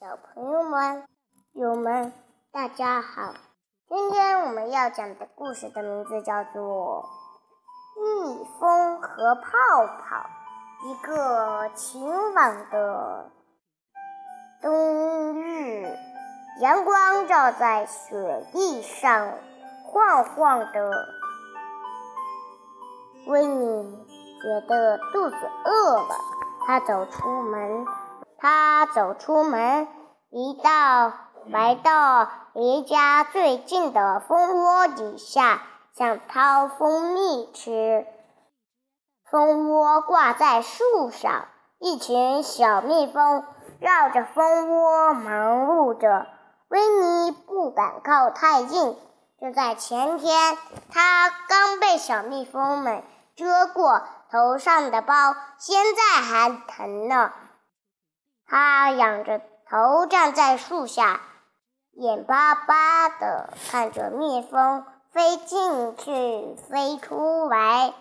小朋友们、友们，大家好！今天我们要讲的故事的名字叫做《蜜蜂和泡泡》。一个晴朗的冬日，阳光照在雪地上，晃晃的。维尼觉得肚子饿了，他走出门。他走出门，一到来到离家最近的蜂窝底下，想掏蜂蜜吃。蜂窝挂在树上，一群小蜜蜂绕着蜂窝忙碌着。维尼不敢靠太近。就在前天，他刚被小蜜蜂们蛰过，头上的包现在还疼呢。他仰着头站在树下，眼巴巴地看着蜜蜂飞进去、飞出来，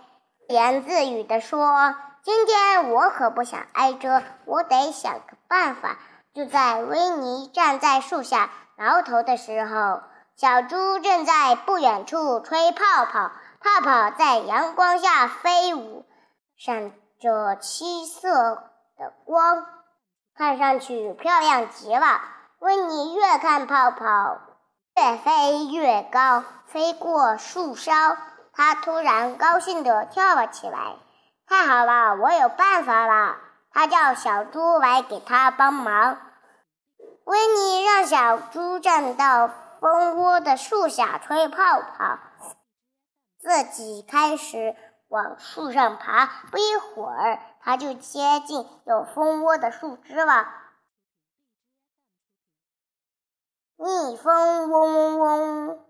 自言自语地说：“今天我可不想挨蛰，我得想个办法。”就在维尼站在树下挠头的时候，小猪正在不远处吹泡泡，泡泡在阳光下飞舞，闪着七色的光。看上去漂亮极了。温尼越看泡泡越飞越高，飞过树梢，他突然高兴地跳了起来。太好了，我有办法了！他叫小猪来给他帮忙。温尼让小猪站到蜂窝的树下吹泡泡，自己开始往树上爬。不一会儿。它就接近有蜂窝的树枝了，蜜蜂嗡嗡嗡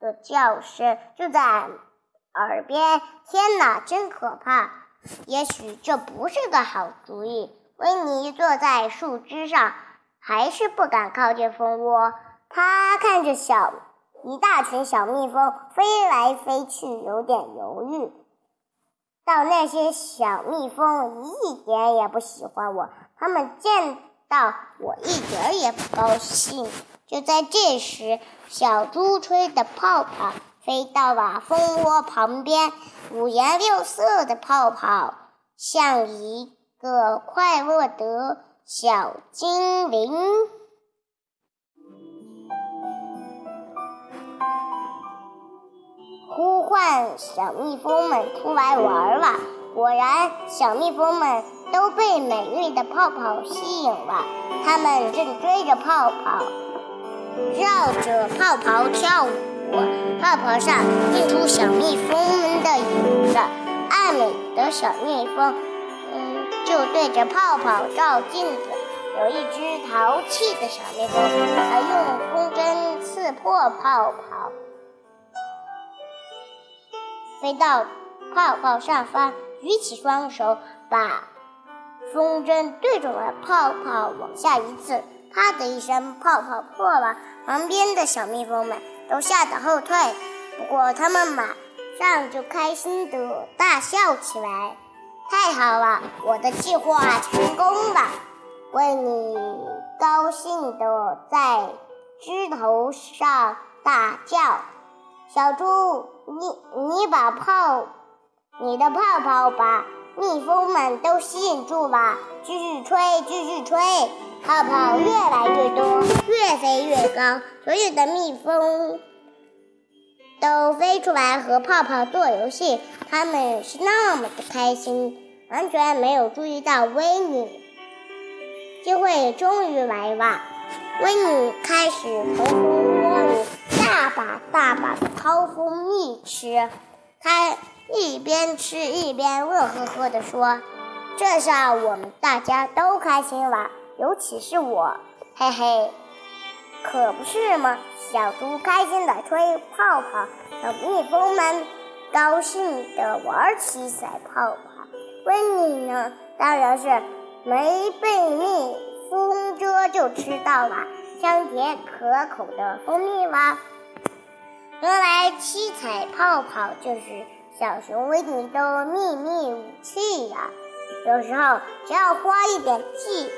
的叫声就在耳边。天哪，真可怕！也许这不是个好主意。维尼坐在树枝上，还是不敢靠近蜂窝。他看着小一大群小蜜蜂飞来飞去，有点犹豫。到那些小蜜蜂一点也不喜欢我，它们见到我一点也不高兴。就在这时，小猪吹的泡泡飞到了蜂窝旁边，五颜六色的泡泡像一个快乐的小精灵。看小蜜蜂们出来玩了。果然，小蜜蜂们都被美丽的泡泡吸引了。它们正追着泡泡，绕着泡泡跳舞。泡泡上映出小蜜蜂们的影子。爱美的小蜜蜂，嗯，就对着泡泡照镜子。有一只淘气的小蜜蜂，还用风筝刺破泡泡。飞到泡泡上方，举起双手，把风筝对准了泡泡，往下一刺，啪的一声，泡泡破了。旁边的小蜜蜂们都吓得后退，不过它们马上就开心的大笑起来。太好了，我的计划成功了！为你高兴的在枝头上大叫。小猪，你你把泡，你的泡泡把蜜蜂们都吸引住了。继续吹，继续吹，泡泡越来越多，越飞越高。所有的蜜蜂都飞出来和泡泡做游戏，他们是那么的开心，完全没有注意到威尼。机会终于来了，威尼开始从大把大把的掏蜂蜜吃，他一边吃一边乐呵呵地说：“这下我们大家都开心了，尤其是我，嘿嘿，可不是吗？”小猪开心地吹泡泡，小蜜蜂们高兴地玩起赛泡泡。温妮呢，当然是没被蜜蜂蛰就吃到了香甜可口的蜂蜜啦。原来七彩泡泡就是小熊维尼的秘密武器呀！有时候只要花一点技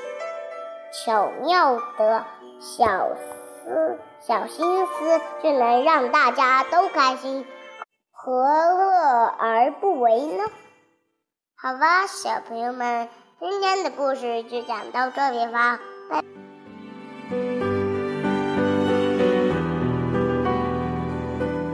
巧妙的小思小心思，就能让大家都开心，何乐而不为呢？好吧，小朋友们，今天的故事就讲到这里吧。